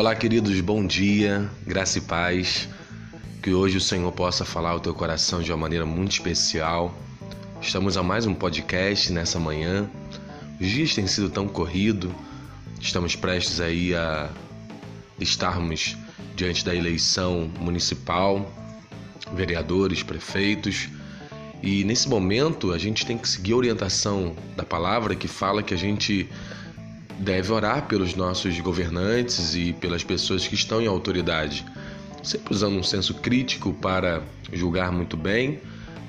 Olá, queridos, bom dia, graça e paz. Que hoje o Senhor possa falar ao teu coração de uma maneira muito especial. Estamos a mais um podcast nessa manhã. Os dias têm sido tão corrido. Estamos prestes aí a estarmos diante da eleição municipal, vereadores, prefeitos. E nesse momento a gente tem que seguir a orientação da palavra que fala que a gente deve orar pelos nossos governantes e pelas pessoas que estão em autoridade, sempre usando um senso crítico para julgar muito bem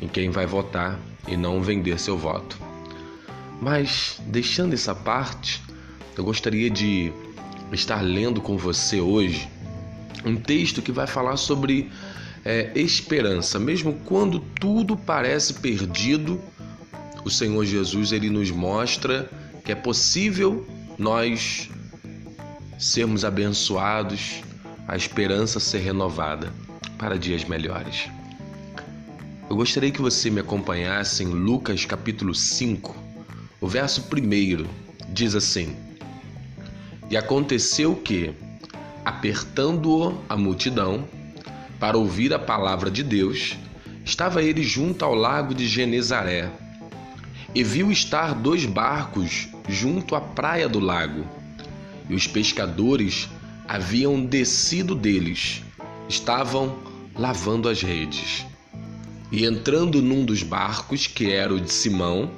em quem vai votar e não vender seu voto. Mas, deixando essa parte, eu gostaria de estar lendo com você hoje um texto que vai falar sobre é, esperança. Mesmo quando tudo parece perdido, o Senhor Jesus ele nos mostra que é possível nós sermos abençoados, a esperança ser renovada para dias melhores. Eu gostaria que você me acompanhasse em Lucas capítulo 5, o verso 1 diz assim: E aconteceu que, apertando-o a multidão, para ouvir a palavra de Deus, estava ele junto ao lago de Genezaré e viu estar dois barcos junto à praia do lago. E os pescadores haviam descido deles, estavam lavando as redes. E entrando num dos barcos, que era o de Simão,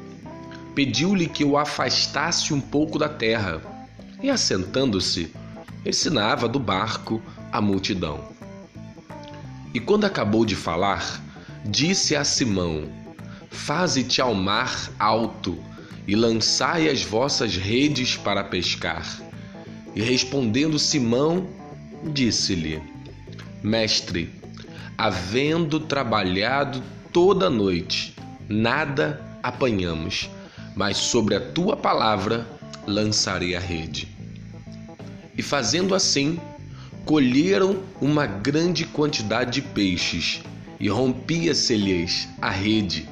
pediu-lhe que o afastasse um pouco da terra, e assentando-se, ensinava do barco a multidão. E quando acabou de falar, disse a Simão: Faze-te ao mar alto e lançai as vossas redes para pescar. E respondendo Simão, disse-lhe: Mestre, havendo trabalhado toda a noite, nada apanhamos, mas sobre a tua palavra lançarei a rede. E fazendo assim, colheram uma grande quantidade de peixes, e rompia-se-lhes a rede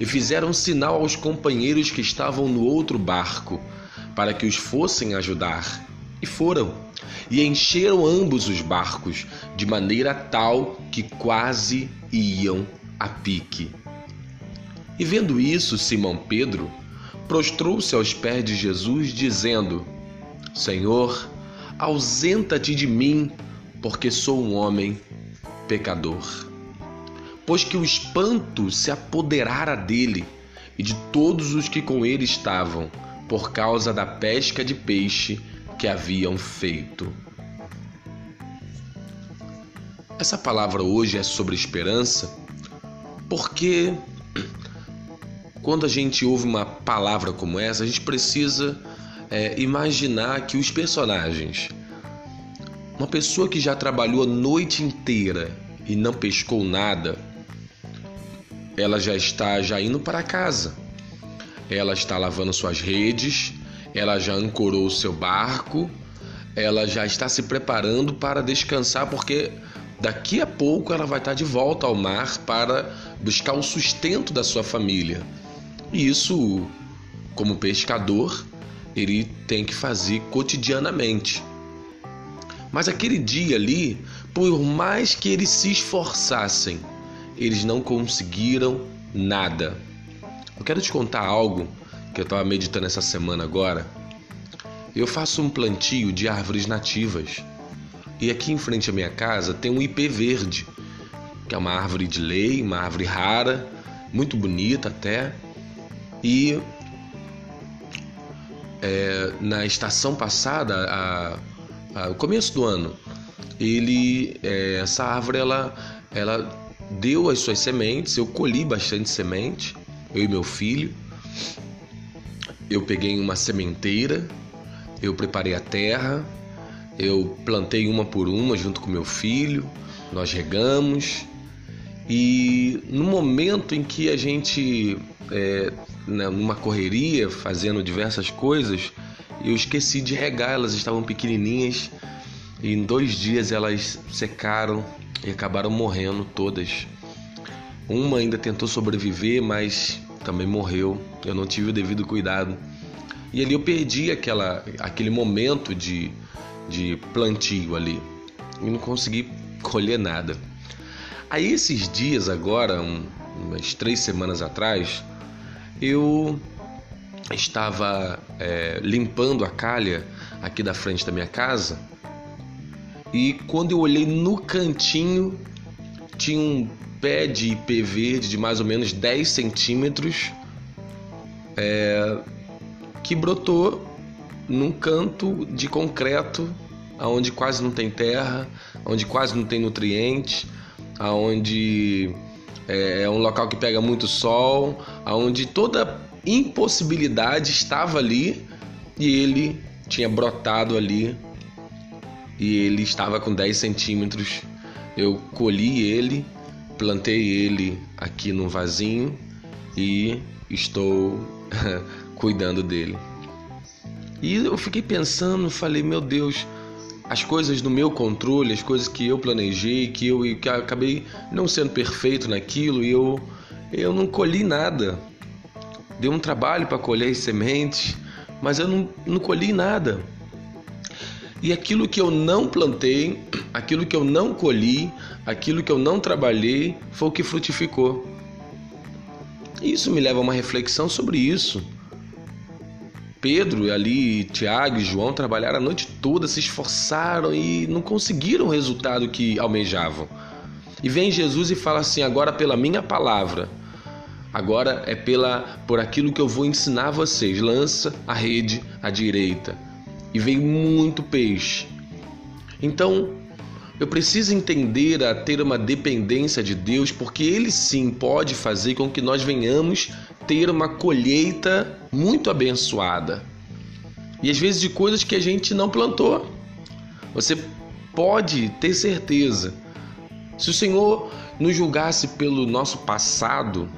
e fizeram sinal aos companheiros que estavam no outro barco, para que os fossem ajudar. E foram, e encheram ambos os barcos, de maneira tal que quase iam a pique. E vendo isso, Simão Pedro prostrou-se aos pés de Jesus, dizendo: Senhor, ausenta-te de mim, porque sou um homem pecador pois que o espanto se apoderara dele e de todos os que com ele estavam, por causa da pesca de peixe que haviam feito. Essa palavra hoje é sobre esperança, porque quando a gente ouve uma palavra como essa, a gente precisa é, imaginar que os personagens, uma pessoa que já trabalhou a noite inteira e não pescou nada, ela já está já indo para casa. Ela está lavando suas redes, ela já ancorou o seu barco, ela já está se preparando para descansar porque daqui a pouco ela vai estar de volta ao mar para buscar o sustento da sua família. E isso, como pescador, ele tem que fazer cotidianamente. Mas aquele dia ali, por mais que eles se esforçassem, eles não conseguiram nada. Eu quero te contar algo que eu estava meditando essa semana agora. Eu faço um plantio de árvores nativas. E aqui em frente à minha casa tem um ipê verde, que é uma árvore de lei, uma árvore rara, muito bonita até. E é, na estação passada, a, a, o começo do ano, ele, é, essa árvore ela, ela deu as suas sementes, eu colhi bastante semente, eu e meu filho. Eu peguei uma sementeira, eu preparei a terra, eu plantei uma por uma junto com meu filho, nós regamos. E no momento em que a gente, é, né, numa correria, fazendo diversas coisas, eu esqueci de regar, elas estavam pequenininhas e em dois dias elas secaram e acabaram morrendo todas. Uma ainda tentou sobreviver, mas também morreu. Eu não tive o devido cuidado. E ali eu perdi aquela, aquele momento de, de plantio ali e não consegui colher nada. Aí esses dias agora, um, umas três semanas atrás, eu estava é, limpando a calha aqui da frente da minha casa e quando eu olhei no cantinho tinha um pé de ipê verde de mais ou menos 10 centímetros é, que brotou num canto de concreto onde quase não tem terra, onde quase não tem nutrientes, aonde é, é um local que pega muito sol, aonde toda impossibilidade estava ali e ele tinha brotado ali e ele estava com 10 centímetros. Eu colhi ele, plantei ele aqui num vasinho e estou cuidando dele. E eu fiquei pensando, falei, meu Deus, as coisas do meu controle, as coisas que eu planejei, que eu que acabei não sendo perfeito naquilo e eu eu não colhi nada. Deu um trabalho para colher as sementes, mas eu não, não colhi nada. E aquilo que eu não plantei, aquilo que eu não colhi, aquilo que eu não trabalhei, foi o que frutificou. Isso me leva a uma reflexão sobre isso. Pedro ali, Tiago e João trabalharam a noite toda, se esforçaram e não conseguiram o resultado que almejavam. E vem Jesus e fala assim: agora pela minha palavra, agora é pela por aquilo que eu vou ensinar vocês. Lança a rede à direita. E veio muito peixe. Então, eu preciso entender a ter uma dependência de Deus, porque Ele sim pode fazer com que nós venhamos ter uma colheita muito abençoada. E às vezes de coisas que a gente não plantou. Você pode ter certeza. Se o Senhor nos julgasse pelo nosso passado,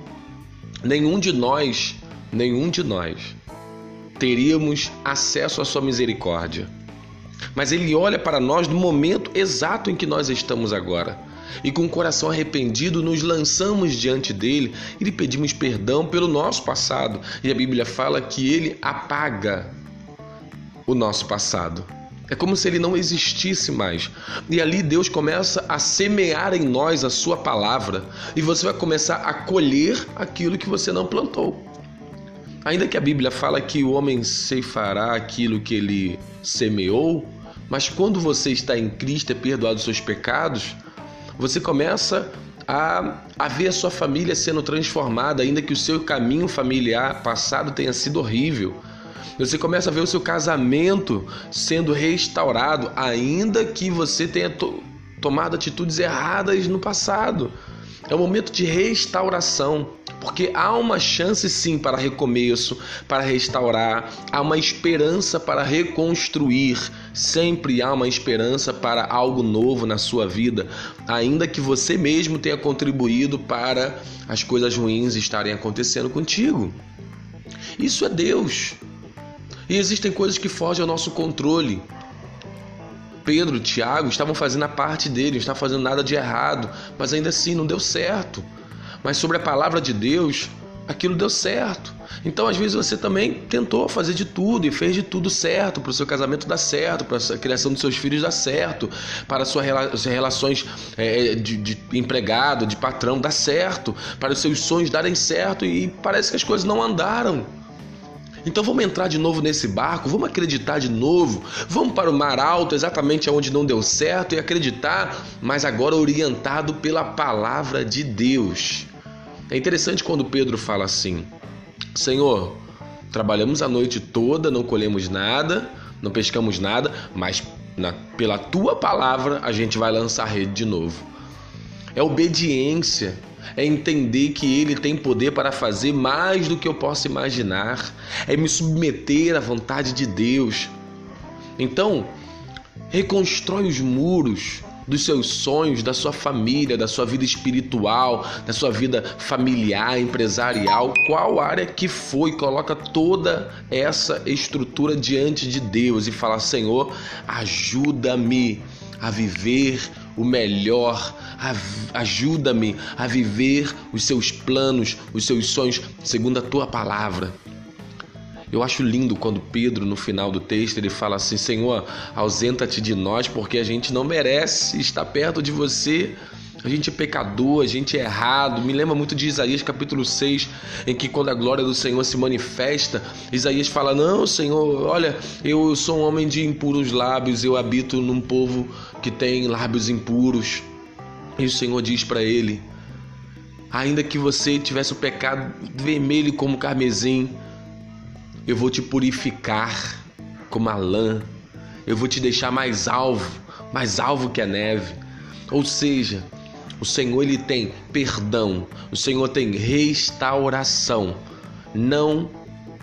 nenhum de nós, nenhum de nós teríamos acesso à sua misericórdia. Mas ele olha para nós no momento exato em que nós estamos agora e com o coração arrependido nos lançamos diante dele e lhe pedimos perdão pelo nosso passado. E a Bíblia fala que ele apaga o nosso passado. É como se ele não existisse mais. E ali Deus começa a semear em nós a sua palavra e você vai começar a colher aquilo que você não plantou. Ainda que a Bíblia fala que o homem ceifará aquilo que ele semeou, mas quando você está em Cristo, é perdoado os seus pecados, você começa a, a ver a sua família sendo transformada, ainda que o seu caminho familiar passado tenha sido horrível. Você começa a ver o seu casamento sendo restaurado, ainda que você tenha to tomado atitudes erradas no passado. É um momento de restauração, porque há uma chance sim para recomeço, para restaurar, há uma esperança para reconstruir. Sempre há uma esperança para algo novo na sua vida, ainda que você mesmo tenha contribuído para as coisas ruins estarem acontecendo contigo. Isso é Deus. E existem coisas que fogem ao nosso controle. Pedro, Tiago estavam fazendo a parte deles, não estavam fazendo nada de errado, mas ainda assim não deu certo. Mas sobre a palavra de Deus, aquilo deu certo. Então, às vezes, você também tentou fazer de tudo e fez de tudo certo para o seu casamento dar certo, para a criação dos seus filhos dar certo, para as suas relações é, de, de empregado, de patrão dar certo, para os seus sonhos darem certo e parece que as coisas não andaram. Então vamos entrar de novo nesse barco, vamos acreditar de novo, vamos para o mar alto, exatamente onde não deu certo, e acreditar, mas agora orientado pela palavra de Deus. É interessante quando Pedro fala assim: Senhor, trabalhamos a noite toda, não colhemos nada, não pescamos nada, mas na, pela tua palavra a gente vai lançar rede de novo. É obediência é entender que Ele tem poder para fazer mais do que eu posso imaginar, é me submeter à vontade de Deus. Então, reconstrói os muros dos seus sonhos, da sua família, da sua vida espiritual, da sua vida familiar, empresarial, qual área que foi, coloca toda essa estrutura diante de Deus e fala: Senhor, ajuda-me a viver o melhor, ajuda-me a viver os seus planos, os seus sonhos segundo a tua palavra. Eu acho lindo quando Pedro, no final do texto, ele fala assim: Senhor, ausenta-te de nós, porque a gente não merece estar perto de você. A gente é pecador, a gente é errado. Me lembra muito de Isaías capítulo 6, em que quando a glória do Senhor se manifesta, Isaías fala: Não, Senhor, olha, eu sou um homem de impuros lábios, eu habito num povo que tem lábios impuros. E o Senhor diz para ele: Ainda que você tivesse o pecado vermelho como carmesim, eu vou te purificar como a lã, eu vou te deixar mais alvo, mais alvo que a neve. Ou seja, o Senhor ele tem perdão, o Senhor tem restauração. Não,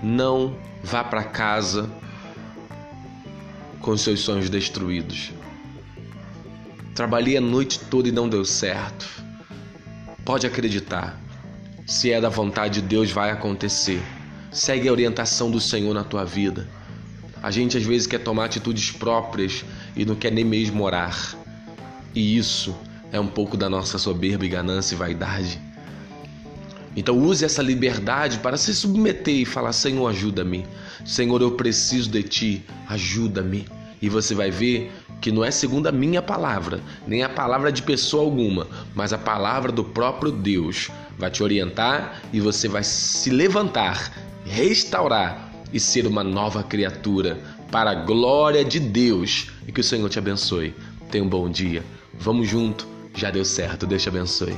não vá para casa com seus sonhos destruídos. Trabalhei a noite toda e não deu certo. Pode acreditar. Se é da vontade de Deus, vai acontecer. Segue a orientação do Senhor na tua vida. A gente às vezes quer tomar atitudes próprias e não quer nem mesmo orar. E isso é um pouco da nossa soberba e ganância e vaidade. Então use essa liberdade para se submeter e falar: Senhor, ajuda-me. Senhor, eu preciso de ti, ajuda-me. E você vai ver que não é segundo a minha palavra, nem a palavra de pessoa alguma, mas a palavra do próprio Deus vai te orientar e você vai se levantar, restaurar e ser uma nova criatura para a glória de Deus. E que o Senhor te abençoe. Tenha um bom dia. Vamos junto já deu certo. Deus te abençoe.